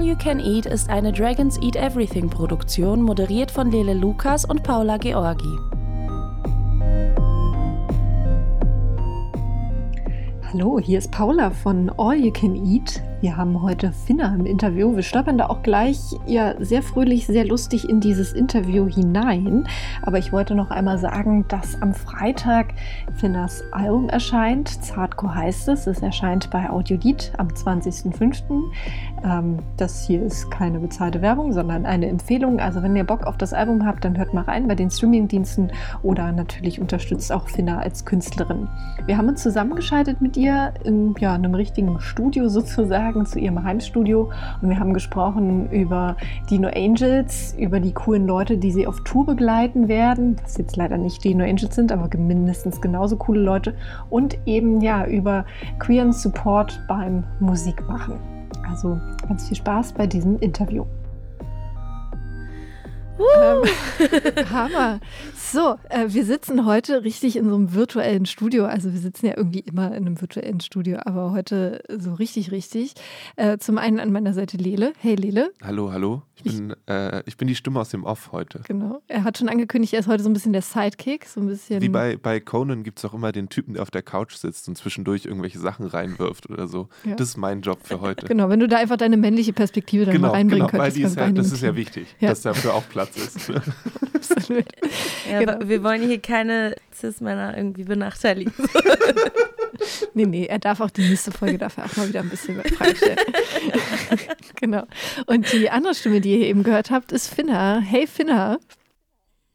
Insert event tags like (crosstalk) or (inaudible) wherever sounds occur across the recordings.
All You Can Eat ist eine Dragons Eat Everything Produktion, moderiert von Lele Lukas und Paula Georgi. Hallo, hier ist Paula von All You Can Eat. Wir haben heute Finna im Interview. Wir stolpern da auch gleich ja, sehr fröhlich, sehr lustig in dieses Interview hinein. Aber ich wollte noch einmal sagen, dass am Freitag Finnas Album erscheint. Zartco heißt es. Es erscheint bei Audiolied am 20.05. Ähm, das hier ist keine bezahlte Werbung, sondern eine Empfehlung. Also wenn ihr Bock auf das Album habt, dann hört mal rein bei den Streamingdiensten oder natürlich unterstützt auch Finna als Künstlerin. Wir haben uns zusammengeschaltet mit ihr in ja, einem richtigen Studio sozusagen Tagen zu ihrem Heimstudio und wir haben gesprochen über Dino Angels, über die coolen Leute, die sie auf Tour begleiten werden, was jetzt leider nicht Dino Angels sind, aber mindestens genauso coole Leute und eben ja über queeren Support beim Musikmachen. Also ganz viel Spaß bei diesem Interview. Ähm, (laughs) Hammer. So, äh, wir sitzen heute richtig in so einem virtuellen Studio. Also wir sitzen ja irgendwie immer in einem virtuellen Studio, aber heute so richtig, richtig. Äh, zum einen an meiner Seite Lele. Hey Lele. Hallo, hallo. Ich bin, äh, ich bin die Stimme aus dem Off heute. Genau. Er hat schon angekündigt, er ist heute so ein bisschen der Sidekick. So ein bisschen Wie bei, bei Conan gibt es auch immer den Typen, der auf der Couch sitzt und zwischendurch irgendwelche Sachen reinwirft oder so. Ja. Das ist mein Job für heute. Genau, wenn du da einfach deine männliche Perspektive dann genau, mal reinbringen genau, könntest. Weil ist ja, das ist ja wichtig, ja. dass dafür auch Platz ist. (laughs) Absolut. Ja, genau. Wir wollen hier keine Cis-Männer irgendwie benachteiligen. (laughs) nee, nee, er darf auch die nächste Folge dafür auch mal wieder ein bisschen Fragen stellen. (laughs) genau. Und die andere Stimme, die ihr eben gehört habt, ist Finna. Hey Finna.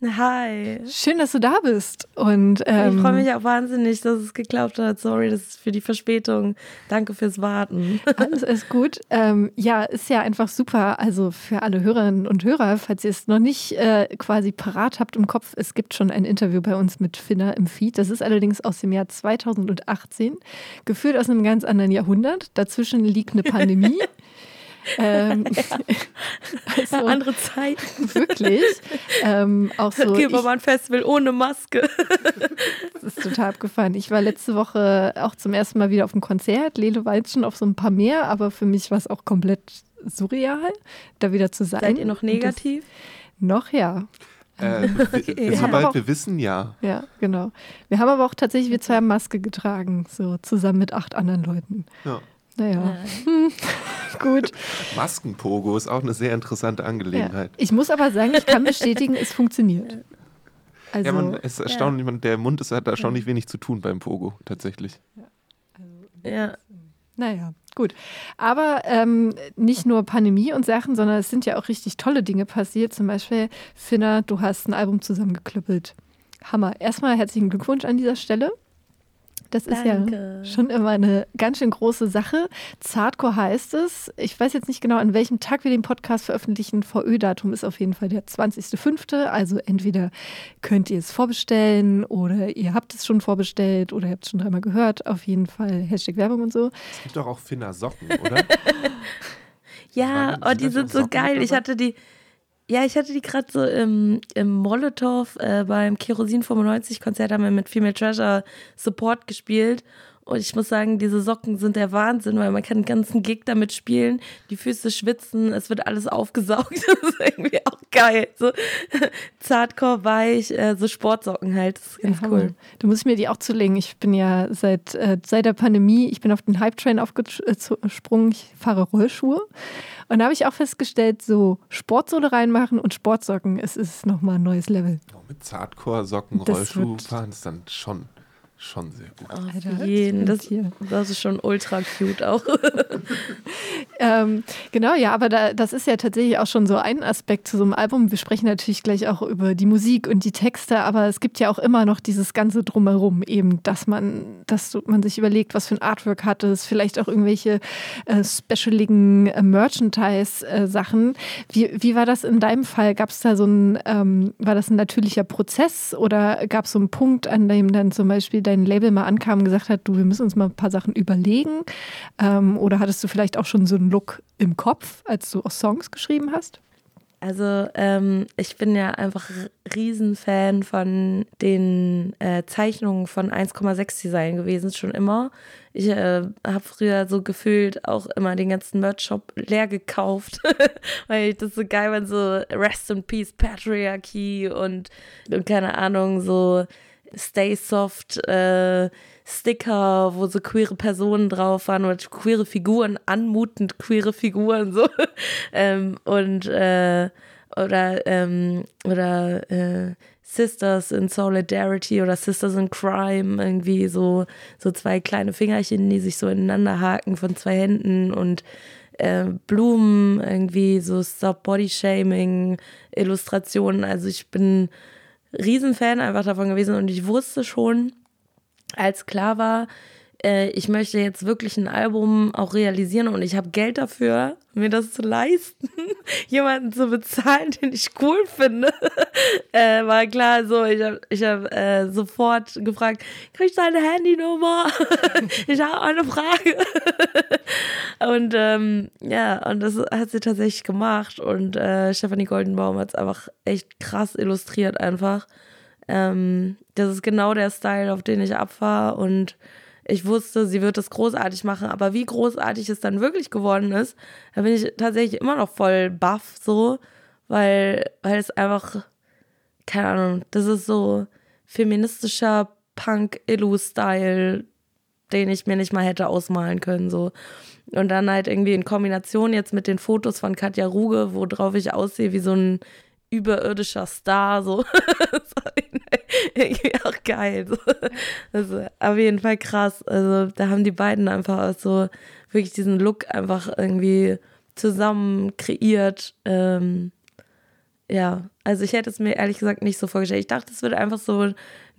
Hi. Schön, dass du da bist. Und, ähm, ich freue mich auch wahnsinnig, dass es geklappt hat. Sorry, das ist für die Verspätung. Danke fürs Warten. (laughs) Alles ist gut. Ähm, ja, ist ja einfach super. Also für alle Hörerinnen und Hörer, falls ihr es noch nicht äh, quasi parat habt im Kopf, es gibt schon ein Interview bei uns mit Finna im Feed. Das ist allerdings aus dem Jahr 2018, geführt aus einem ganz anderen Jahrhundert. Dazwischen liegt eine Pandemie. (laughs) Ähm, (laughs) also, Andere Zeiten. Wirklich. Ähm, auch so. Okay, aber ein Festival ohne Maske. (laughs) das ist total abgefahren. Ich war letzte Woche auch zum ersten Mal wieder auf einem Konzert. Lele war jetzt schon auf so ein paar mehr, aber für mich war es auch komplett surreal, da wieder zu sein. Seid ihr noch negativ? Das, noch ja. Äh, okay. wir, sobald wir wissen, ja. Ja, genau. Wir haben aber auch tatsächlich, wir zwei Maske getragen, so zusammen mit acht anderen Leuten. Ja. Naja, hm. (laughs) gut. Maskenpogo ist auch eine sehr interessante Angelegenheit. Ja. Ich muss aber sagen, ich kann bestätigen, es funktioniert. Also, ja, man ist erstaunlich, ja. man, der Mund ist, hat erstaunlich wenig zu tun beim Pogo, tatsächlich. Ja. Also, ja. Naja, gut. Aber ähm, nicht nur Pandemie und Sachen, sondern es sind ja auch richtig tolle Dinge passiert. Zum Beispiel, Finna, du hast ein Album zusammengeklüppelt. Hammer. Erstmal herzlichen Glückwunsch an dieser Stelle. Das Danke. ist ja schon immer eine ganz schön große Sache. Zartcore heißt es. Ich weiß jetzt nicht genau, an welchem Tag wir den Podcast veröffentlichen. VÖ-Datum ist auf jeden Fall der 20.05. Also entweder könnt ihr es vorbestellen oder ihr habt es schon vorbestellt oder ihr habt es schon dreimal gehört. Auf jeden Fall Hashtag Werbung und so. Es gibt doch auch Finner (laughs) Socken, oder? ja, oh, die sind so geil. Ich hatte die ja, ich hatte die gerade so im, im Molotow äh, beim Kerosin 95 Konzert haben wir mit Female Treasure Support gespielt. Und ich muss sagen, diese Socken sind der Wahnsinn, weil man kann den ganzen Gig damit spielen, die Füße schwitzen, es wird alles aufgesaugt. (laughs) Das ist irgendwie auch geil. So (laughs) Zartcore, weich, äh, so Sportsocken halt. Das ist ganz ja, cool. Du musst mir die auch zulegen. Ich bin ja seit, äh, seit der Pandemie, ich bin auf den Hype-Train aufgesprungen, ich fahre Rollschuhe. Und da habe ich auch festgestellt, so Sportsohle reinmachen und Sportsocken, es ist nochmal ein neues Level. Oh, mit Zartcore-Socken Rollschuh fahren ist dann schon schon sehr gut. Auf Alter, jeden. Das, das, ist schon ultra cute auch. (laughs) ähm, genau, ja, aber da, das ist ja tatsächlich auch schon so ein Aspekt zu so einem Album. Wir sprechen natürlich gleich auch über die Musik und die Texte, aber es gibt ja auch immer noch dieses ganze Drumherum, eben, dass man, dass man sich überlegt, was für ein Artwork hat es, vielleicht auch irgendwelche äh, specialigen äh, Merchandise-Sachen. wie, wie war das in deinem Fall? Gab es da so ein, ähm, war das ein natürlicher Prozess oder gab es so einen Punkt, an dem dann zum Beispiel dein Label mal ankam und gesagt hat, du, wir müssen uns mal ein paar Sachen überlegen? Ähm, oder hattest du vielleicht auch schon so einen Look im Kopf, als du auch Songs geschrieben hast? Also ähm, ich bin ja einfach Riesenfan von den äh, Zeichnungen von 1,6 Design gewesen, schon immer. Ich äh, habe früher so gefühlt auch immer den ganzen Merch-Shop leer gekauft, (laughs) weil ich das so geil fand, so Rest in Peace Patriarchy und, und keine Ahnung, so Stay Soft äh, Sticker, wo so queere Personen drauf waren oder queere Figuren, anmutend queere Figuren so. (laughs) ähm, und äh, oder ähm, oder äh, Sisters in Solidarity oder Sisters in Crime, irgendwie so, so zwei kleine Fingerchen, die sich so ineinander haken von zwei Händen und äh, Blumen, irgendwie so Stop Body Shaming, Illustrationen. Also ich bin Riesenfan einfach davon gewesen und ich wusste schon, als klar war, äh, ich möchte jetzt wirklich ein Album auch realisieren und ich habe Geld dafür, mir das zu leisten, (laughs) jemanden zu bezahlen, den ich cool finde, (laughs) äh, war klar so, ich habe ich hab, äh, sofort gefragt, krieg ich deine Handynummer? (laughs) ich habe eine Frage. und ähm, ja, und das hat sie tatsächlich gemacht und äh, Stefanie Goldenbaum hat es einfach echt krass illustriert einfach. Ähm, das ist genau der Style, auf den ich abfahre. Und ich wusste, sie wird es großartig machen, aber wie großartig es dann wirklich geworden ist, da bin ich tatsächlich immer noch voll baff so, weil, weil es einfach, keine Ahnung, das ist so feministischer Punk-Illu-Style, den ich mir nicht mal hätte ausmalen können, so. Und dann halt irgendwie in Kombination jetzt mit den Fotos von Katja Ruge, worauf ich aussehe wie so ein überirdischer Star, so. (laughs) irgendwie auch geil. So. Also auf jeden Fall krass. Also da haben die beiden einfach so wirklich diesen Look einfach irgendwie zusammen kreiert. Ähm, ja, also ich hätte es mir ehrlich gesagt nicht so vorgestellt. Ich dachte, es wird einfach so ein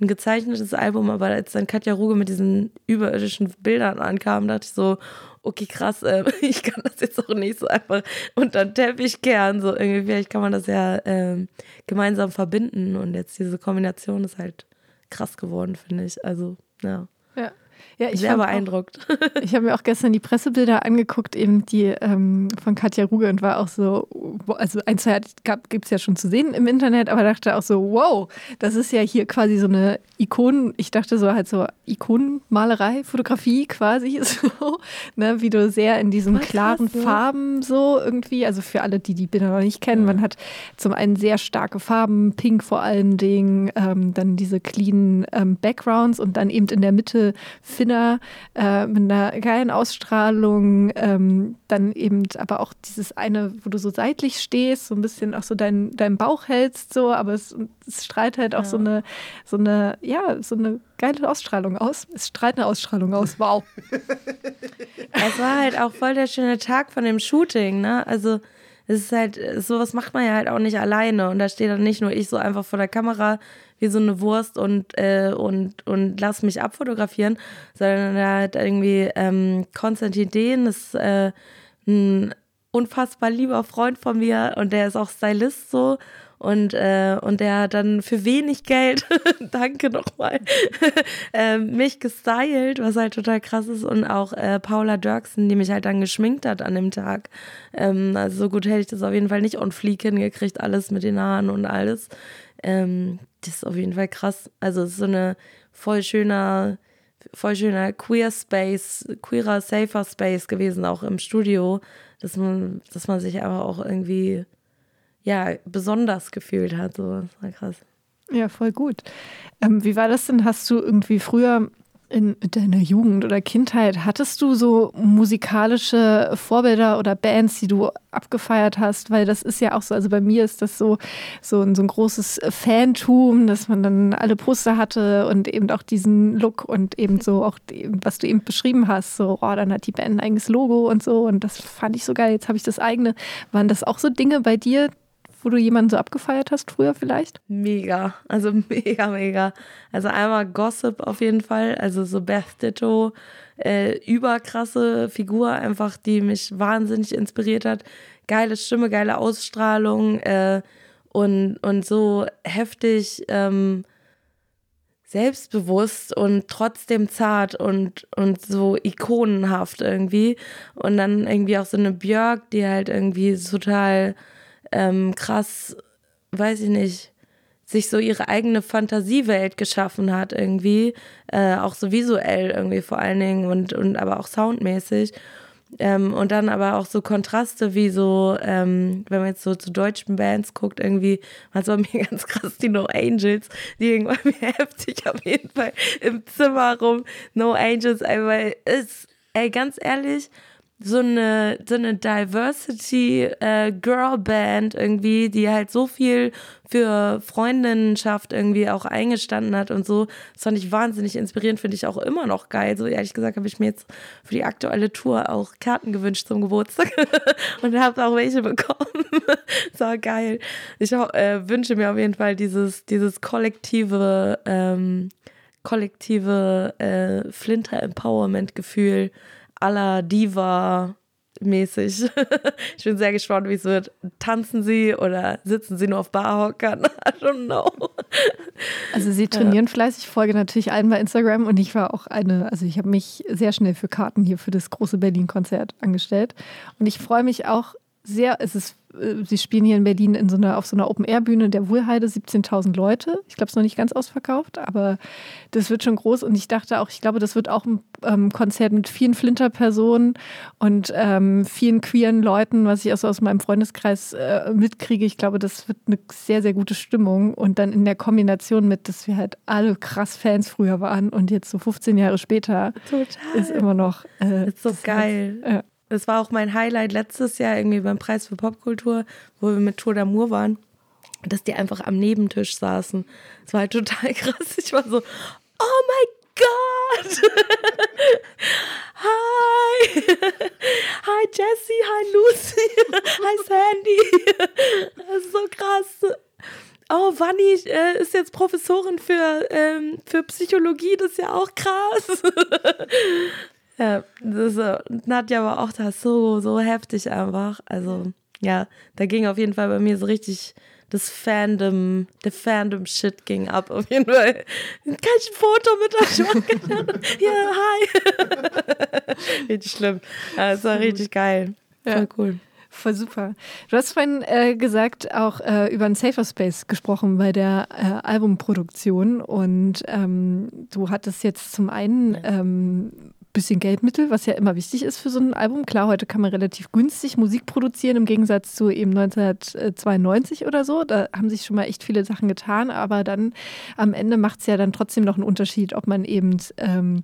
gezeichnetes Album, aber als dann Katja Ruge mit diesen überirdischen Bildern ankam, dachte ich so, okay, krass, äh, (laughs) ich kann das jetzt auch nicht so einfach unter den Teppich kehren. So irgendwie, vielleicht kann man das ja äh, gemeinsam verbinden. Und jetzt diese Kombination ist halt krass geworden, finde ich. Also, ja. Ja. Ja, ich Sehr beeindruckt. Auch, (laughs) ich habe mir auch gestern die Pressebilder angeguckt, eben die ähm, von Katja Ruge und war auch so, also ein, zwei gibt es ja schon zu sehen im Internet, aber dachte auch so, wow, das ist ja hier quasi so eine Ikonen, ich dachte so halt so Ikonenmalerei, Fotografie quasi, (laughs) so, ne, wie du sehr in diesen Voll klaren krass, Farben so irgendwie, also für alle, die die Bilder noch nicht kennen, ja. man hat zum einen sehr starke Farben, pink vor allen Dingen, ähm, dann diese clean ähm, Backgrounds und dann eben in der Mitte Finner äh, mit einer geilen Ausstrahlung, ähm, dann eben aber auch dieses eine, wo du so seitlich stehst, so ein bisschen auch so deinen dein Bauch hältst, so, aber es, es strahlt halt auch ja. so eine, so eine, ja, so eine geile Ausstrahlung aus. Es strahlt eine Ausstrahlung aus, wow. (laughs) es war halt auch voll der schöne Tag von dem Shooting, ne? Also es ist halt, sowas macht man ja halt auch nicht alleine. Und da steht dann nicht nur ich so einfach vor der Kamera wie so eine Wurst und, äh, und, und lass mich abfotografieren, sondern da hat irgendwie ähm, Konstantin Dehn, ist äh, ein unfassbar lieber Freund von mir und der ist auch Stylist so und, äh, und der dann für wenig Geld, (laughs) danke nochmal, (laughs) äh, mich gestylt, was halt total krass ist. Und auch äh, Paula Dirksen, die mich halt dann geschminkt hat an dem Tag. Ähm, also so gut hätte ich das auf jeden Fall nicht on fleek hingekriegt, alles mit den Haaren und alles. Ähm, das ist auf jeden Fall krass. Also es ist so eine voll schöner, voll schöner Queer Space, queerer, safer Space gewesen, auch im Studio, dass man, dass man sich aber auch irgendwie ja, besonders gefühlt hat. So. Das war krass. Ja, voll gut. Ähm, wie war das denn? Hast du irgendwie früher in deiner Jugend oder Kindheit, hattest du so musikalische Vorbilder oder Bands, die du abgefeiert hast? Weil das ist ja auch so, also bei mir ist das so, so, ein, so ein großes Fantum, dass man dann alle Poster hatte und eben auch diesen Look und eben so auch, was du eben beschrieben hast, so, oh, dann hat die Band ein eigenes Logo und so und das fand ich so geil, jetzt habe ich das eigene. Waren das auch so Dinge bei dir, wo du jemanden so abgefeiert hast früher vielleicht? Mega, also (laughs) mega, mega. Also einmal Gossip auf jeden Fall, also so Beth Ditto, äh, überkrasse Figur einfach, die mich wahnsinnig inspiriert hat. Geile Stimme, geile Ausstrahlung äh, und, und so heftig ähm, selbstbewusst und trotzdem zart und, und so ikonenhaft irgendwie. Und dann irgendwie auch so eine Björk, die halt irgendwie total ähm, krass, weiß ich nicht, sich so ihre eigene Fantasiewelt geschaffen hat irgendwie, äh, auch so visuell irgendwie vor allen Dingen und, und aber auch soundmäßig. Ähm, und dann aber auch so Kontraste wie so, ähm, wenn man jetzt so zu deutschen Bands guckt, irgendwie, was war mir (laughs) ganz krass, die No Angels, die irgendwann mir (laughs) heftig auf jeden Fall im Zimmer rum. No Angels, weil ist, ey, ganz ehrlich, so eine, so eine Diversity äh, irgendwie, die halt so viel für Freundinnenschaft irgendwie auch eingestanden hat und so. Das fand ich wahnsinnig inspirierend, finde ich auch immer noch geil. So ehrlich gesagt habe ich mir jetzt für die aktuelle Tour auch Karten gewünscht zum Geburtstag (laughs) und habe auch welche bekommen. (laughs) das war geil. Ich äh, wünsche mir auf jeden Fall dieses, dieses kollektive, ähm, kollektive äh, Flinter Empowerment Gefühl aller Diva mäßig. (laughs) ich bin sehr gespannt, wie es wird. Tanzen sie oder sitzen sie nur auf Barhockern? (laughs) I don't know. Also sie trainieren ja. fleißig, folge natürlich allen bei Instagram und ich war auch eine, also ich habe mich sehr schnell für Karten hier für das große Berlin-Konzert angestellt und ich freue mich auch sehr, es ist sie spielen hier in Berlin in so einer, auf so einer Open-Air-Bühne der Wohlheide, 17.000 Leute. Ich glaube, es ist noch nicht ganz ausverkauft, aber das wird schon groß. Und ich dachte auch, ich glaube, das wird auch ein ähm, Konzert mit vielen Flinter-Personen und ähm, vielen queeren Leuten, was ich auch so aus meinem Freundeskreis äh, mitkriege. Ich glaube, das wird eine sehr, sehr gute Stimmung. Und dann in der Kombination mit, dass wir halt alle krass Fans früher waren und jetzt so 15 Jahre später Total. ist immer noch. Äh, ist so geil. Heißt, äh, das war auch mein Highlight letztes Jahr irgendwie beim Preis für Popkultur, wo wir mit Tour d'Amour waren, dass die einfach am Nebentisch saßen. Das war halt total (laughs) krass. Ich war so, oh mein Gott! (laughs) Hi! (laughs) Hi Jessie, hi Lucy, hi Sandy. Das ist so krass. Oh, Vanni äh, ist jetzt Professorin für, ähm, für Psychologie, das ist ja auch krass. Ja, das äh, Nadja war auch da so, so heftig einfach. Also, ja, da ging auf jeden Fall bei mir so richtig das Fandom, der Fandom-Shit ging ab auf jeden Fall. Kann ich ein Foto mit euch machen? ja, hi. (laughs) richtig schlimm. Ja, es war richtig geil. Voll ja. cool. Voll super. Du hast vorhin äh, gesagt, auch äh, über einen Safer Space gesprochen bei der äh, Albumproduktion und ähm, du hattest jetzt zum einen ähm, bisschen Geldmittel, was ja immer wichtig ist für so ein Album. Klar, heute kann man relativ günstig Musik produzieren, im Gegensatz zu eben 1992 oder so. Da haben sich schon mal echt viele Sachen getan, aber dann am Ende macht es ja dann trotzdem noch einen Unterschied, ob man eben ähm,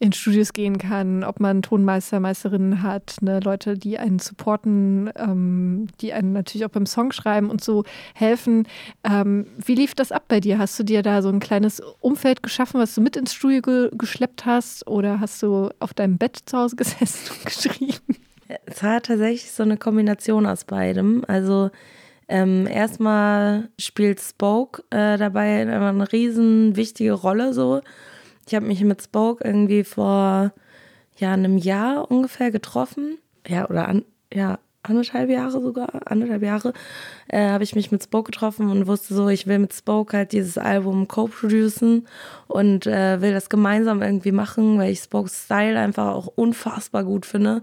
in Studios gehen kann, ob man Tonmeister, Meisterinnen hat, ne, Leute, die einen supporten, ähm, die einen natürlich auch beim Songschreiben und so helfen. Ähm, wie lief das ab bei dir? Hast du dir da so ein kleines Umfeld geschaffen, was du mit ins Studio ge geschleppt hast oder hast du auf deinem Bett zu Hause gesessen und (laughs) geschrieben? Es war tatsächlich so eine Kombination aus beidem. Also ähm, erstmal spielt Spoke äh, dabei eine riesen wichtige Rolle so. Ich habe mich mit Spoke irgendwie vor ja, einem Jahr ungefähr getroffen. Ja, oder an, ja, anderthalb Jahre sogar, anderthalb Jahre, äh, habe ich mich mit Spoke getroffen und wusste so, ich will mit Spoke halt dieses Album co-producen und äh, will das gemeinsam irgendwie machen, weil ich Spokes Style einfach auch unfassbar gut finde.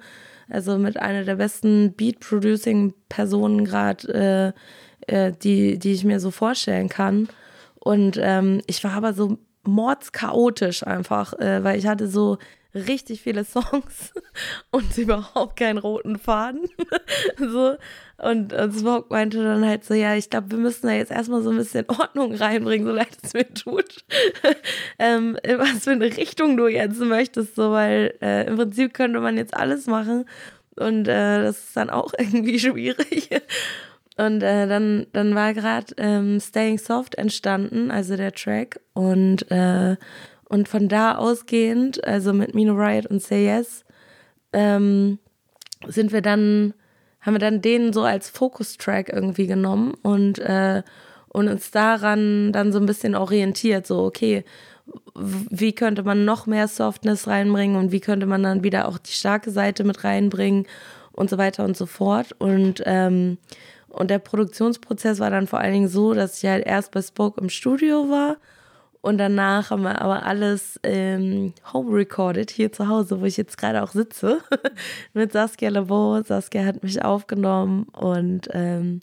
Also mit einer der besten Beat-Producing-Personen gerade, äh, äh, die, die ich mir so vorstellen kann. Und ähm, ich war aber so mordschaotisch einfach, äh, weil ich hatte so richtig viele Songs (laughs) und überhaupt keinen roten Faden. (laughs) so. Und, und Smoke meinte dann halt so, ja, ich glaube, wir müssen da jetzt erstmal so ein bisschen Ordnung reinbringen, so leid es mir tut. (laughs) ähm, in was für eine Richtung du jetzt möchtest, so, weil äh, im Prinzip könnte man jetzt alles machen. Und äh, das ist dann auch irgendwie schwierig. Und äh, dann, dann war gerade ähm, Staying Soft entstanden, also der Track. Und, äh, und von da ausgehend, also mit Mino Riot und Say Yes, ähm, sind wir dann, haben wir dann den so als Fokus-Track irgendwie genommen und, äh, und uns daran dann so ein bisschen orientiert. So, okay, wie könnte man noch mehr Softness reinbringen und wie könnte man dann wieder auch die starke Seite mit reinbringen und so weiter und so fort. Und ähm, und der Produktionsprozess war dann vor allen Dingen so, dass ich halt erst bei Spoke im Studio war und danach haben wir aber alles ähm, home recorded hier zu Hause, wo ich jetzt gerade auch sitze, (laughs) mit Saskia Lebo. Saskia hat mich aufgenommen und ähm,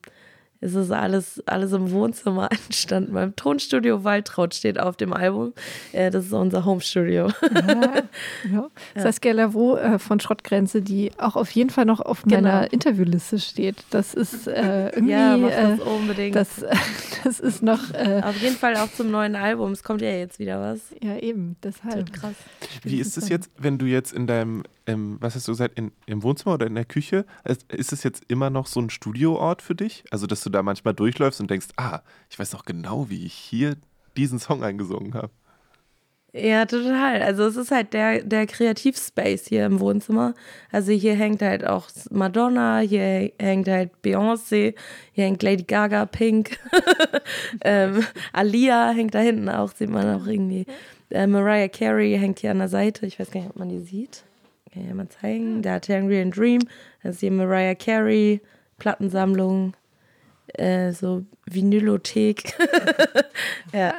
es ist alles, alles im Wohnzimmer (laughs) entstanden. Beim Tonstudio Waltraud steht auf dem Album. Äh, das ist unser Homestudio. Ja, ja. (laughs) Saskia Lavaux äh, von Schrottgrenze, die auch auf jeden Fall noch auf genau. meiner Interviewliste steht. Das ist äh, irgendwie. Ja, mach das äh, unbedingt. Das, (laughs) das ist noch. Äh, auf jeden Fall auch zum neuen Album. Es kommt ja jetzt wieder was. Ja, eben. Deshalb. Krass. Wie ist es jetzt, wenn du jetzt in deinem, ähm, was hast du gesagt, in, im Wohnzimmer oder in der Küche, ist es jetzt immer noch so ein Studioort für dich? Also, dass du da manchmal durchläufst und denkst, ah, ich weiß noch genau, wie ich hier diesen Song eingesungen habe. Ja, total. Also es ist halt der, der Kreativspace hier im Wohnzimmer. Also hier hängt halt auch Madonna, hier hängt halt Beyoncé, hier hängt Lady Gaga, Pink, (laughs) ähm, Alia hängt da hinten auch, sieht man auch irgendwie. Äh, Mariah Carey hängt hier an der Seite, ich weiß gar nicht, ob man die sieht. Kann ich ja mal zeigen. Da hat Hungry and Dream, das ist hier Mariah Carey, Plattensammlung, äh, so Vinylothek. (laughs) ja.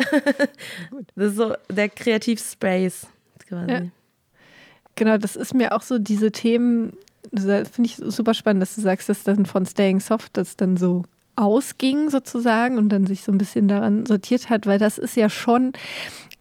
Das ist so der Kreativspace quasi. Ja. Genau, das ist mir auch so diese Themen, finde ich super spannend, dass du sagst, dass dann von Staying Soft das dann so ausging sozusagen und dann sich so ein bisschen daran sortiert hat, weil das ist ja schon,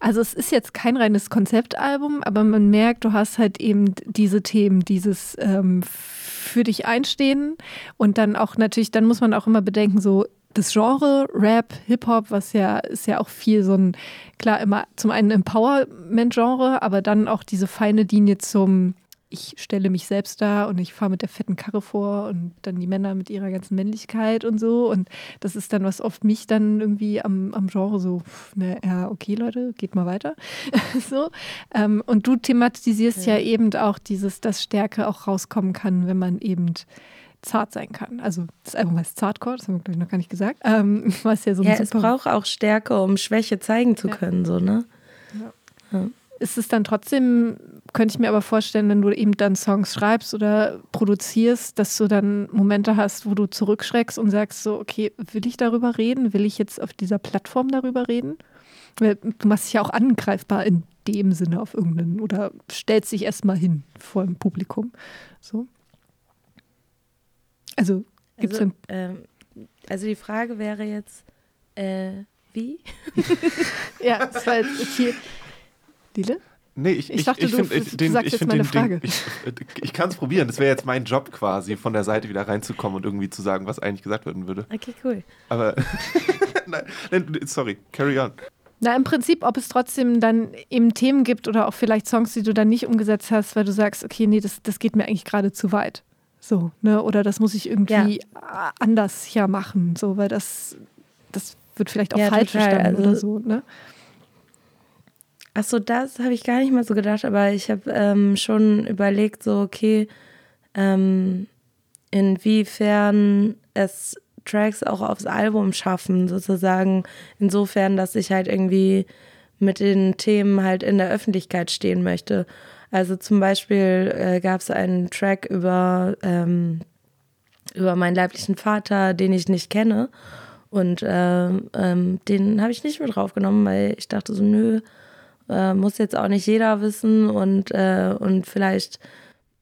also es ist jetzt kein reines Konzeptalbum, aber man merkt, du hast halt eben diese Themen, dieses ähm, für dich einstehen und dann auch natürlich, dann muss man auch immer bedenken, so das Genre Rap, Hip-Hop, was ja ist ja auch viel so ein, klar, immer zum einen Empowerment-Genre, aber dann auch diese feine Linie zum ich stelle mich selbst dar und ich fahre mit der fetten Karre vor und dann die Männer mit ihrer ganzen Männlichkeit und so. Und das ist dann, was oft mich dann irgendwie am, am Genre so, ne, ja, okay, Leute, geht mal weiter. (laughs) so. Ähm, und du thematisierst ja. ja eben auch dieses, dass Stärke auch rauskommen kann, wenn man eben zart sein kann. Also das Album heißt Zartcore, das haben wir, glaube ich, noch gar nicht gesagt. Ähm, (laughs) was ja so ja, es braucht auch Stärke, um Schwäche zeigen zu können, so, ne? Ja. ja ist es dann trotzdem, könnte ich mir aber vorstellen, wenn du eben dann Songs schreibst oder produzierst, dass du dann Momente hast, wo du zurückschreckst und sagst so, okay, will ich darüber reden? Will ich jetzt auf dieser Plattform darüber reden? Weil du machst dich ja auch angreifbar in dem Sinne auf irgendeinen oder stellst dich erstmal hin vor dem Publikum. So. Also gibt es also, ähm, also die Frage wäre jetzt, äh, wie? (laughs) ja, das war jetzt hier Lile? Nee, ich, ich, dachte, ich, ich finde ich, den, ich, find den Frage. Ding, ich, ich kann es probieren. Das wäre jetzt mein Job quasi, von der Seite wieder reinzukommen und irgendwie zu sagen, was eigentlich gesagt werden würde. Okay, cool. Aber, (laughs) nein, sorry, carry on. Na, im Prinzip, ob es trotzdem dann eben Themen gibt oder auch vielleicht Songs, die du dann nicht umgesetzt hast, weil du sagst, okay, nee, das, das geht mir eigentlich gerade zu weit. So, ne? Oder das muss ich irgendwie ja. anders hier machen, so, weil das, das wird vielleicht auch ja, falsch total. verstanden also, oder so, ne? Ach so, das habe ich gar nicht mal so gedacht, aber ich habe ähm, schon überlegt, so, okay, ähm, inwiefern es Tracks auch aufs Album schaffen, sozusagen. Insofern, dass ich halt irgendwie mit den Themen halt in der Öffentlichkeit stehen möchte. Also zum Beispiel äh, gab es einen Track über, ähm, über meinen leiblichen Vater, den ich nicht kenne. Und äh, ähm, den habe ich nicht mit draufgenommen, weil ich dachte so, nö, äh, muss jetzt auch nicht jeder wissen und, äh, und vielleicht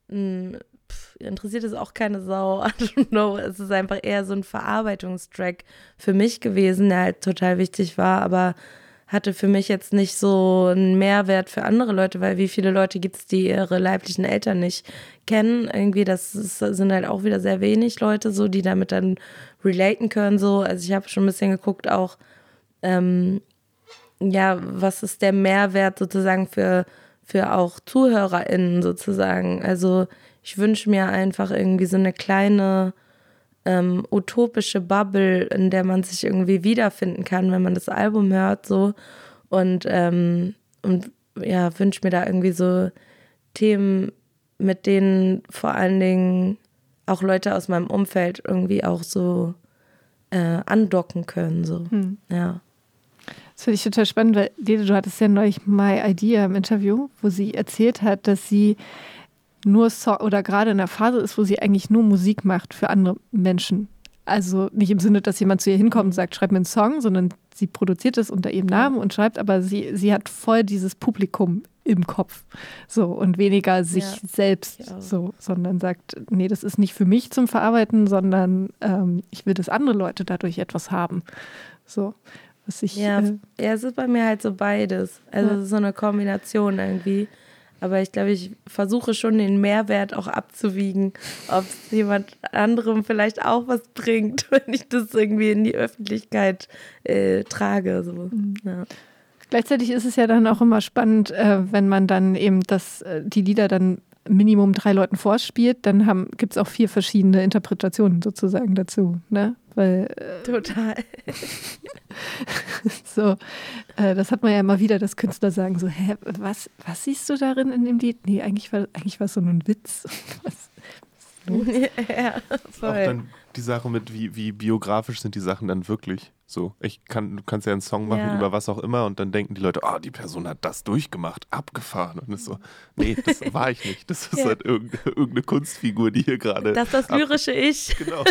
mh, hm, pff, interessiert es auch keine Sau. (laughs) I don't know. Es ist einfach eher so ein Verarbeitungstrack für mich gewesen, der halt total wichtig war, aber hatte für mich jetzt nicht so einen Mehrwert für andere Leute, weil wie viele Leute gibt es, die ihre leiblichen Eltern nicht kennen? Irgendwie, das ist, sind halt auch wieder sehr wenig Leute, so, die damit dann relaten können. So. Also ich habe schon ein bisschen geguckt, auch ähm, ja, was ist der Mehrwert sozusagen für, für auch ZuhörerInnen sozusagen? Also ich wünsche mir einfach irgendwie so eine kleine ähm, utopische Bubble, in der man sich irgendwie wiederfinden kann, wenn man das Album hört, so. Und, ähm, und ja, wünsche mir da irgendwie so Themen, mit denen vor allen Dingen auch Leute aus meinem Umfeld irgendwie auch so äh, andocken können, so. Hm. Ja. Das finde ich total spannend, weil Lede, du hattest ja neulich My Idea im Interview, wo sie erzählt hat, dass sie nur so oder gerade in der Phase ist, wo sie eigentlich nur Musik macht für andere Menschen. Also nicht im Sinne, dass jemand zu ihr hinkommt und sagt, schreib mir einen Song, sondern sie produziert es unter ihrem Namen und schreibt, aber sie, sie hat voll dieses Publikum im Kopf. So und weniger sich ja, selbst so, sondern sagt, nee, das ist nicht für mich zum Verarbeiten, sondern ähm, ich will, dass andere Leute dadurch etwas haben. So. Was ich, ja, äh, ja, es ist bei mir halt so beides. Also ja. so eine Kombination irgendwie. Aber ich glaube, ich versuche schon den Mehrwert auch abzuwiegen, ob es jemand anderem vielleicht auch was bringt, (laughs) wenn ich das irgendwie in die Öffentlichkeit äh, trage. So. Mhm. Ja. Gleichzeitig ist es ja dann auch immer spannend, äh, wenn man dann eben das, äh, die Lieder dann Minimum drei Leuten vorspielt, dann gibt es auch vier verschiedene Interpretationen sozusagen dazu. Ne? Weil, äh, Total. (laughs) so, äh, das hat man ja immer wieder, dass Künstler sagen so, hä, was, was siehst du darin in dem Lied? Nee, eigentlich war, eigentlich war es so ein Witz. (laughs) Was, was (laughs) ja, voll. Auch dann die Sache mit, wie, wie biografisch sind die Sachen dann wirklich? So, ich kann, du kannst ja einen Song machen ja. über was auch immer und dann denken die Leute, oh, die Person hat das durchgemacht, abgefahren. Und ist so, nee, das war ich nicht. Das ist ja. halt irgendeine, irgendeine Kunstfigur, die hier gerade. Das ist das lyrische Ich. Genau.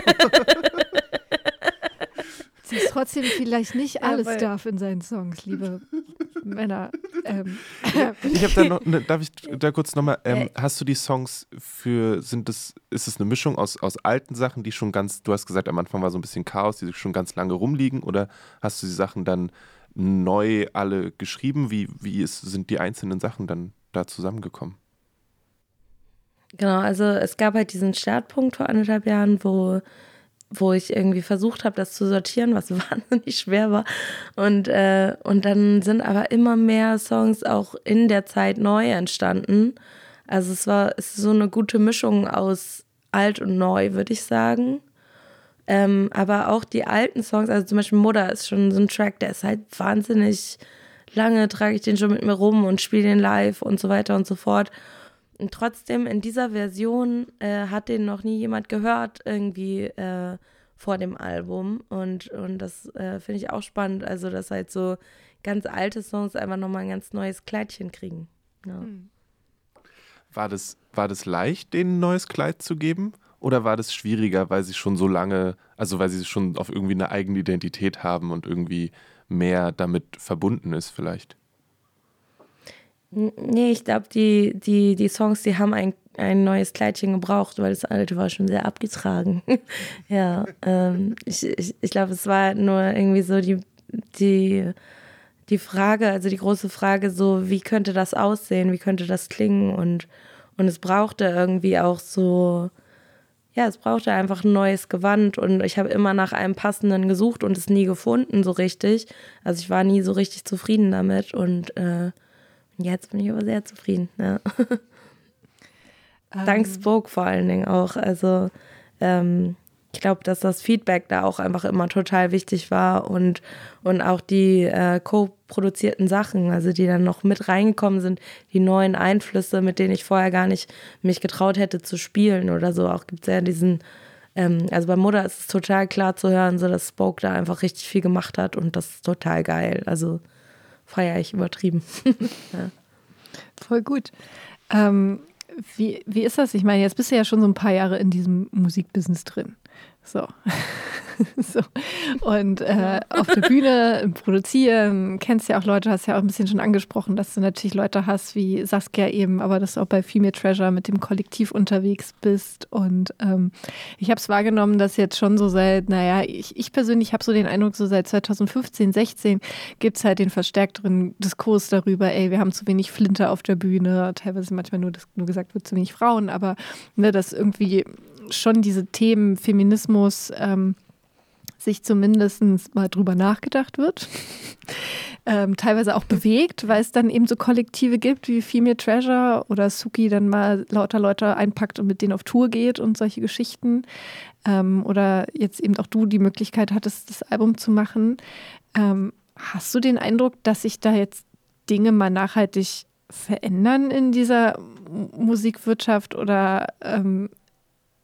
Sie ist trotzdem vielleicht nicht alles ja, darf in seinen Songs, liebe (laughs) Männer. Ähm. Ich habe da noch, ne, darf ich da kurz nochmal, ähm, äh. hast du die Songs für, sind das, ist es eine Mischung aus, aus alten Sachen, die schon ganz, du hast gesagt, am Anfang war so ein bisschen Chaos, die schon ganz lange rumliegen, oder hast du die Sachen dann neu alle geschrieben? Wie, wie ist, sind die einzelnen Sachen dann da zusammengekommen? Genau, also es gab halt diesen Startpunkt vor anderthalb Jahren, wo wo ich irgendwie versucht habe, das zu sortieren, was (laughs) wahnsinnig schwer war. Und, äh, und dann sind aber immer mehr Songs auch in der Zeit neu entstanden. Also es war es ist so eine gute Mischung aus alt und neu, würde ich sagen. Ähm, aber auch die alten Songs, also zum Beispiel Mutter ist schon so ein Track, der ist halt wahnsinnig lange, trage ich den schon mit mir rum und spiele den live und so weiter und so fort. Und trotzdem in dieser Version äh, hat den noch nie jemand gehört, irgendwie äh, vor dem Album. Und, und das äh, finde ich auch spannend. Also, dass halt so ganz alte Songs einfach nochmal ein ganz neues Kleidchen kriegen. Ja. Hm. War, das, war das leicht, denen ein neues Kleid zu geben? Oder war das schwieriger, weil sie schon so lange, also weil sie schon auf irgendwie eine eigene Identität haben und irgendwie mehr damit verbunden ist, vielleicht? Nee, ich glaube, die, die, die Songs, die haben ein, ein neues Kleidchen gebraucht, weil das alte war schon sehr abgetragen. (laughs) ja, ähm, ich, ich, ich glaube, es war nur irgendwie so die, die, die Frage, also die große Frage, so, wie könnte das aussehen, wie könnte das klingen und, und es brauchte irgendwie auch so, ja, es brauchte einfach ein neues Gewand und ich habe immer nach einem passenden gesucht und es nie gefunden so richtig. Also ich war nie so richtig zufrieden damit und äh, Jetzt bin ich aber sehr zufrieden. Ja. Ähm. Dank Spoke vor allen Dingen auch. Also ähm, ich glaube, dass das Feedback da auch einfach immer total wichtig war und, und auch die äh, co-produzierten Sachen, also die dann noch mit reingekommen sind, die neuen Einflüsse, mit denen ich vorher gar nicht mich getraut hätte zu spielen oder so. Auch gibt es ja diesen, ähm, also bei Mutter ist es total klar zu hören, so dass Spoke da einfach richtig viel gemacht hat und das ist total geil. Also feiere ich übertrieben. (laughs) ja. Voll gut. Ähm, wie, wie ist das? Ich meine, jetzt bist du ja schon so ein paar Jahre in diesem Musikbusiness drin. So. (laughs) so. Und äh, auf der Bühne Produzieren, kennst ja auch Leute, hast ja auch ein bisschen schon angesprochen, dass du natürlich Leute hast wie Saskia eben, aber dass du auch bei Female Treasure mit dem Kollektiv unterwegs bist. Und ähm, ich habe es wahrgenommen, dass jetzt schon so seit, naja, ich, ich persönlich habe so den Eindruck, so seit 2015, 16 gibt es halt den verstärkteren Diskurs darüber, ey, wir haben zu wenig Flinte auf der Bühne, teilweise manchmal nur, das, nur gesagt wird, zu wenig Frauen, aber ne, dass irgendwie schon diese Themen Feminismus ähm, sich zumindest mal drüber nachgedacht wird. (laughs) ähm, teilweise auch bewegt, weil es dann eben so Kollektive gibt wie Female Treasure oder Suki dann mal lauter Leute einpackt und mit denen auf Tour geht und solche Geschichten. Ähm, oder jetzt eben auch du die Möglichkeit hattest, das Album zu machen. Ähm, hast du den Eindruck, dass sich da jetzt Dinge mal nachhaltig verändern in dieser Musikwirtschaft oder ähm,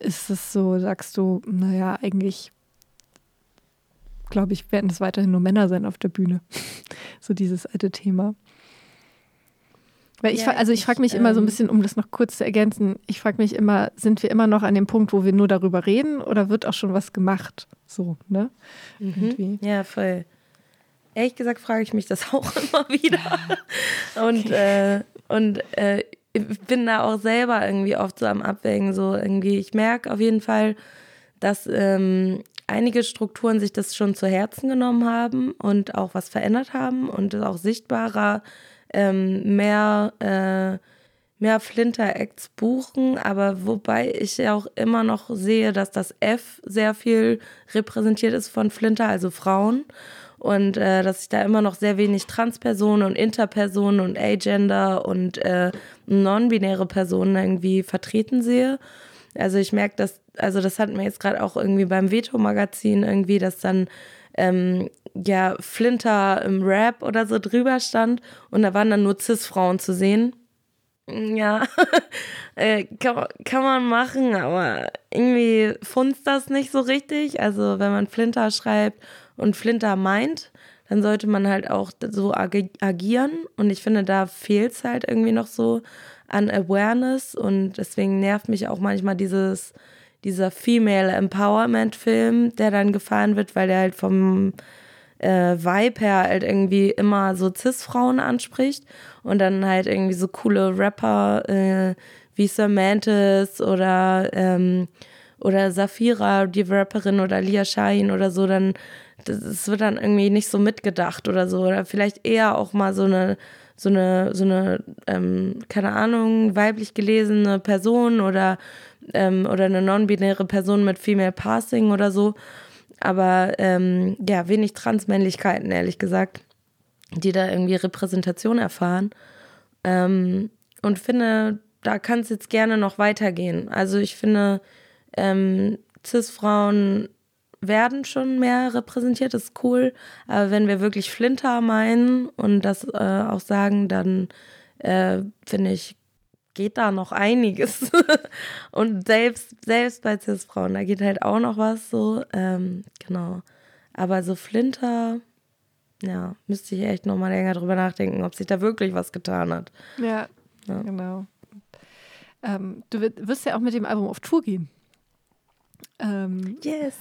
ist es so, sagst du, naja, eigentlich glaube ich, werden es weiterhin nur Männer sein auf der Bühne. (laughs) so dieses alte Thema. Weil ich, ja, also ich frage mich ähm, immer so ein ähm, bisschen, um das noch kurz zu ergänzen, ich frage mich immer, sind wir immer noch an dem Punkt, wo wir nur darüber reden oder wird auch schon was gemacht? So, ne? Mhm. Ja, voll. Ehrlich gesagt frage ich mich das (laughs) auch immer wieder. (laughs) Und okay. äh, und äh, ich bin da auch selber irgendwie oft so am Abwägen. So irgendwie, ich merke auf jeden Fall, dass ähm, einige Strukturen sich das schon zu Herzen genommen haben und auch was verändert haben und auch sichtbarer ähm, mehr, äh, mehr Flinter-Acts buchen. Aber wobei ich ja auch immer noch sehe, dass das F sehr viel repräsentiert ist von Flinter, also Frauen und äh, dass ich da immer noch sehr wenig Transpersonen und Interpersonen und Agender und äh, non-binäre Personen irgendwie vertreten sehe. Also ich merke, dass, also das hatten wir jetzt gerade auch irgendwie beim Veto-Magazin irgendwie, dass dann ähm, ja Flinter im Rap oder so drüber stand und da waren dann nur Cis-Frauen zu sehen. Ja, (laughs) äh, kann, kann man machen, aber irgendwie funzt das nicht so richtig. Also wenn man Flinter schreibt und Flinter meint, dann sollte man halt auch so agi agieren. Und ich finde, da fehlt es halt irgendwie noch so an Awareness. Und deswegen nervt mich auch manchmal dieses, dieser Female Empowerment-Film, der dann gefahren wird, weil der halt vom äh, Vibe her halt irgendwie immer so Cis-Frauen anspricht und dann halt irgendwie so coole Rapper äh, wie Samantha oder ähm, oder Safira, die Rapperin oder Lia Shahin oder so, dann das wird dann irgendwie nicht so mitgedacht oder so. Oder vielleicht eher auch mal so eine, so eine, so eine, ähm, keine Ahnung, weiblich gelesene Person oder, ähm, oder eine non-binäre Person mit Female Passing oder so. Aber ähm, ja, wenig Transmännlichkeiten, ehrlich gesagt, die da irgendwie Repräsentation erfahren. Ähm, und finde, da kann es jetzt gerne noch weitergehen. Also ich finde, ähm, Cis-Frauen werden schon mehr repräsentiert, das ist cool. Aber wenn wir wirklich Flinter meinen und das äh, auch sagen, dann äh, finde ich, geht da noch einiges. (laughs) und selbst, selbst bei Cis-Frauen, da geht halt auch noch was so. Ähm, genau. Aber so Flinter, ja, müsste ich echt noch mal länger drüber nachdenken, ob sich da wirklich was getan hat. Ja, ja. genau. Ähm, du wirst ja auch mit dem Album auf Tour gehen. Ähm. Yes.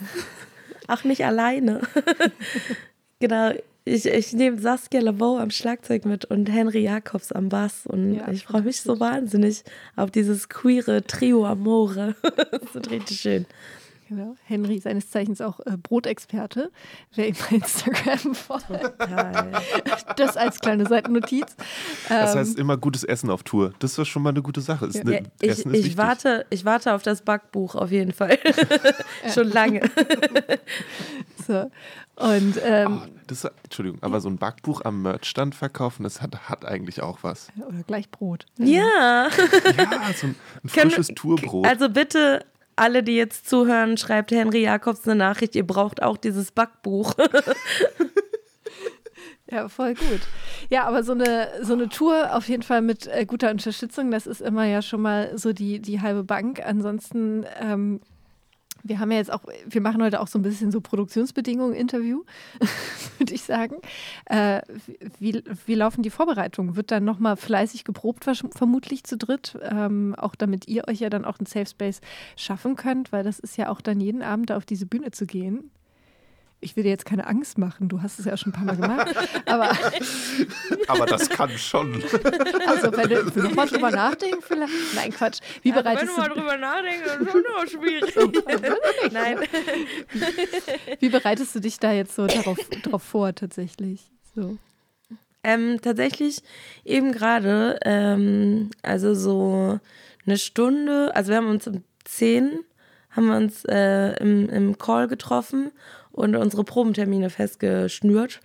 Ach, nicht alleine. (laughs) genau. Ich, ich nehme Saskia Lavoe am Schlagzeug mit und Henry Jacobs am Bass. Und ja, ich freue mich so wahnsinnig auf dieses queere Trio Amore. (laughs) das wird richtig schön. Genau. Henry, seines Zeichens auch äh, Brotexperte, wer ihm bei Instagram (laughs) folgt. das als kleine Seitennotiz. Das heißt ähm, immer gutes Essen auf Tour. Das ist schon mal eine gute Sache. Ja. Eine, ich, Essen ist ich, warte, ich warte auf das Backbuch auf jeden Fall. (laughs) schon lange. so. Und, ähm, oh, das, Entschuldigung, aber so ein Backbuch am Merchstand verkaufen, das hat, hat eigentlich auch was. Oder gleich Brot. Ja. Ja, so ein, ein frisches Tourbrot. Also bitte alle, die jetzt zuhören, schreibt Henry Jakobs eine Nachricht, ihr braucht auch dieses Backbuch. (laughs) Ja, voll gut. Ja, aber so eine, so eine Tour auf jeden Fall mit äh, guter Unterstützung, das ist immer ja schon mal so die, die halbe Bank. Ansonsten ähm, wir haben ja jetzt auch, wir machen heute auch so ein bisschen so Produktionsbedingungen-Interview, (laughs) würde ich sagen. Äh, wie, wie laufen die Vorbereitungen? Wird dann nochmal fleißig geprobt, vermutlich zu dritt, ähm, auch damit ihr euch ja dann auch einen Safe Space schaffen könnt, weil das ist ja auch dann jeden Abend auf diese Bühne zu gehen ich will dir jetzt keine Angst machen, du hast es ja schon ein paar Mal gemacht. Aber, (laughs) aber das kann schon. Also, wenn du nochmal drüber nachdenken, vielleicht. Nein, Quatsch. Wie ja, bereitest wenn du mal drüber nachdenken, dann ist schon auch schwierig. (laughs) Nein. Wie bereitest du dich da jetzt so darauf, darauf vor, tatsächlich? So. Ähm, tatsächlich eben gerade, ähm, also so eine Stunde, also wir haben uns um 10 haben wir uns äh, im, im Call getroffen und unsere Probentermine festgeschnürt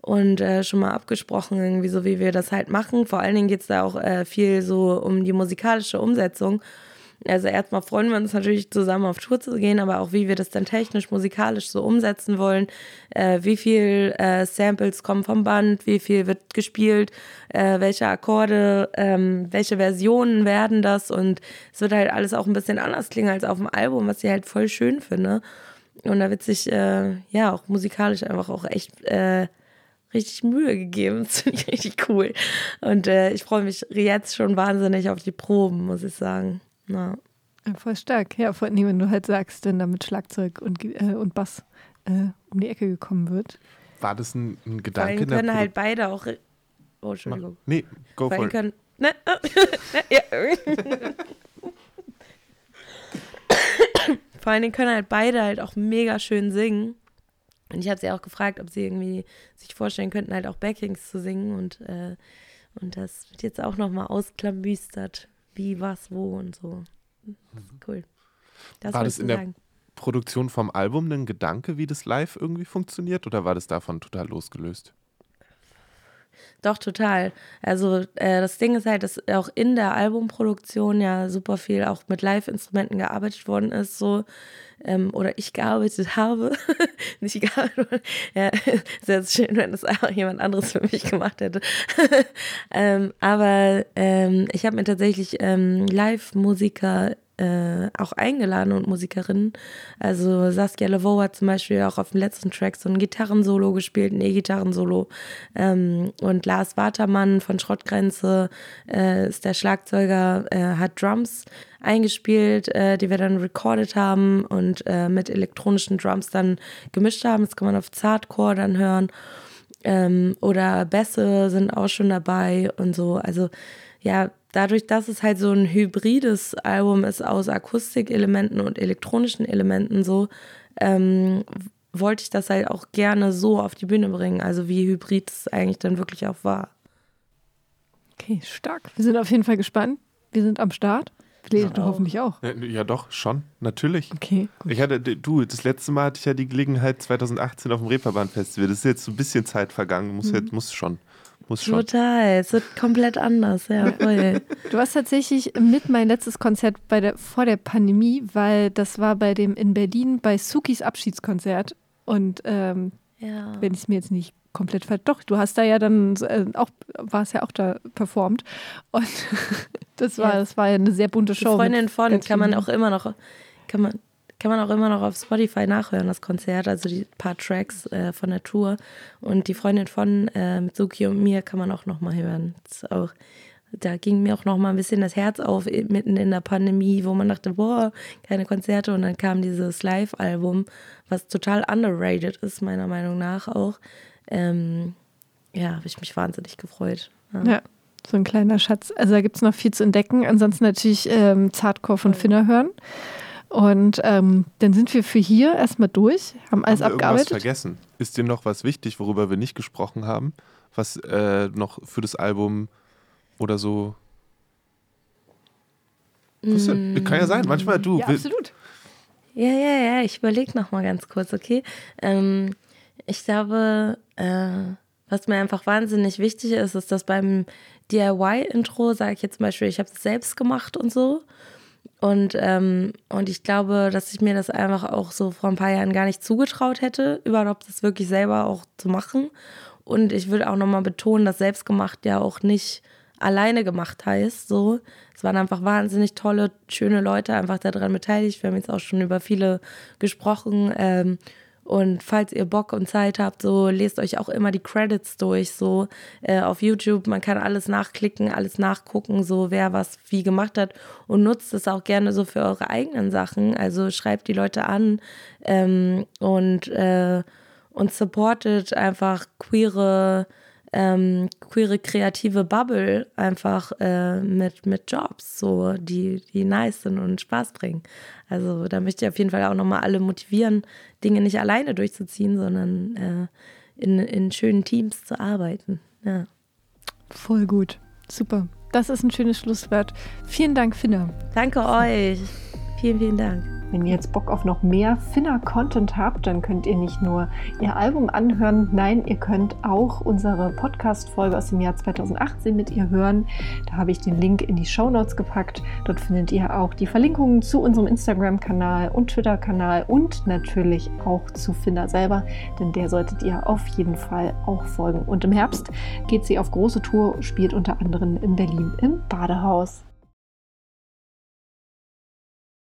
und äh, schon mal abgesprochen, irgendwie so wie wir das halt machen. Vor allen Dingen geht es da auch äh, viel so um die musikalische Umsetzung. Also erstmal freuen wir uns natürlich zusammen auf Tour zu gehen, aber auch wie wir das dann technisch, musikalisch so umsetzen wollen. Äh, wie viel äh, Samples kommen vom Band, wie viel wird gespielt, äh, welche Akkorde, ähm, welche Versionen werden das und es wird halt alles auch ein bisschen anders klingen als auf dem Album, was ich halt voll schön finde. Und da wird sich äh, ja auch musikalisch einfach auch echt äh, richtig Mühe gegeben. (laughs) Das finde ich richtig cool. Und äh, ich freue mich jetzt schon wahnsinnig auf die Proben, muss ich sagen. Ja. Voll stark. Ja, vor allem, wenn du halt sagst, wenn da mit Schlagzeug und, äh, und Bass äh, um die Ecke gekommen wird. War das ein, ein Gedanke? Vor können halt beide auch. Oh, Entschuldigung. Nee, go for it. Können, Ne? (laughs) ja. (laughs) Vor allen Dingen können halt beide halt auch mega schön singen. Und ich habe sie auch gefragt, ob sie irgendwie sich vorstellen könnten, halt auch Backings zu singen. Und, äh, und das wird jetzt auch nochmal ausklambüstert, wie, was, wo und so. Das ist cool. Das war das in sagen. der Produktion vom Album ein Gedanke, wie das live irgendwie funktioniert? Oder war das davon total losgelöst? Doch, total. Also äh, das Ding ist halt, dass auch in der Albumproduktion ja super viel auch mit Live-Instrumenten gearbeitet worden ist, so ähm, oder ich gearbeitet habe. (laughs) Nicht gearbeitet. (laughs) ja, sehr schön, wenn das auch jemand anderes für mich gemacht hätte. (laughs) ähm, aber ähm, ich habe mir tatsächlich ähm, Live-Musiker äh, auch eingeladen und Musikerinnen. Also Saskia Levo hat zum Beispiel auch auf dem letzten Track so ein Gitarrensolo gespielt, ein E-Gitarrensolo. Ähm, und Lars Watermann von Schrottgrenze äh, ist der Schlagzeuger, äh, hat Drums eingespielt, äh, die wir dann recorded haben und äh, mit elektronischen Drums dann gemischt haben. Das kann man auf Zartcore dann hören. Ähm, oder Bässe sind auch schon dabei und so. Also ja, dadurch, dass es halt so ein hybrides Album ist aus Akustikelementen und elektronischen Elementen so, ähm, wollte ich das halt auch gerne so auf die Bühne bringen. Also wie hybrid es eigentlich dann wirklich auch war. Okay, stark. Wir sind auf jeden Fall gespannt. Wir sind am Start. Lese du hoffentlich auch. Ja, ja, doch, schon, natürlich. Okay. Gut. Ich hatte, du, das letzte Mal hatte ich ja die Gelegenheit 2018 auf dem Reeperbahn-Festival. Das ist jetzt so ein bisschen Zeit vergangen, muss, mhm. jetzt, muss schon. Muss schon. Total, es wird komplett anders, ja, voll. (laughs) du warst tatsächlich mit mein letztes Konzert bei der, vor der Pandemie, weil das war bei dem in Berlin bei Sukis Abschiedskonzert. Und ähm, ja. wenn ich es mir jetzt nicht komplett ver doch, du hast da ja dann äh, auch, warst ja auch da performt. Und (laughs) das war, ja. das war ja eine sehr bunte Show. Die Freundin von kann man auch immer noch, kann man, kann man auch immer noch auf Spotify nachhören, das Konzert, also die paar Tracks äh, von der Tour. Und die Freundin von äh, Mitsuki und mir kann man auch nochmal hören. Auch, da ging mir auch nochmal ein bisschen das Herz auf, mitten in der Pandemie, wo man dachte, boah, keine Konzerte. Und dann kam dieses Live-Album, was total underrated ist, meiner Meinung nach auch. Ähm, ja, habe ich mich wahnsinnig gefreut. ja. ja. So ein kleiner Schatz. Also da gibt es noch viel zu entdecken. Ansonsten natürlich ähm, Zartcore von Finner hören. Und ähm, dann sind wir für hier erstmal durch, haben alles haben wir abgearbeitet. vergessen? Ist dir noch was wichtig, worüber wir nicht gesprochen haben? Was äh, noch für das Album oder so? Was denn? Kann ja sein, manchmal du. Ja, absolut. Ja, ja, ja, ich überlege nochmal ganz kurz, okay? Ähm, ich glaube, äh, was mir einfach wahnsinnig wichtig ist, ist, dass beim DIY-Intro sage ich jetzt zum Beispiel, ich habe es selbst gemacht und so. Und, ähm, und ich glaube, dass ich mir das einfach auch so vor ein paar Jahren gar nicht zugetraut hätte, überhaupt das wirklich selber auch zu machen. Und ich würde auch nochmal betonen, dass selbstgemacht ja auch nicht alleine gemacht heißt. So, es waren einfach wahnsinnig tolle, schöne Leute einfach daran beteiligt. Wir haben jetzt auch schon über viele gesprochen. Ähm, und falls ihr Bock und Zeit habt, so lest euch auch immer die Credits durch, so äh, auf YouTube. Man kann alles nachklicken, alles nachgucken, so wer was wie gemacht hat und nutzt es auch gerne so für eure eigenen Sachen. Also schreibt die Leute an ähm, und, äh, und supportet einfach queere ähm, queere kreative Bubble einfach äh, mit, mit Jobs, so die, die nice sind und Spaß bringen. Also da möchte ich auf jeden Fall auch nochmal alle motivieren, Dinge nicht alleine durchzuziehen, sondern äh, in, in schönen Teams zu arbeiten. Ja. Voll gut. Super. Das ist ein schönes Schlusswort. Vielen Dank, Finna. Danke euch. Vielen, vielen Dank. Wenn ihr jetzt Bock auf noch mehr Finner-Content habt, dann könnt ihr nicht nur ihr Album anhören, nein, ihr könnt auch unsere Podcast-Folge aus dem Jahr 2018 mit ihr hören. Da habe ich den Link in die Show Notes gepackt. Dort findet ihr auch die Verlinkungen zu unserem Instagram-Kanal und Twitter-Kanal und natürlich auch zu Finner selber, denn der solltet ihr auf jeden Fall auch folgen. Und im Herbst geht sie auf große Tour, spielt unter anderem in Berlin im Badehaus.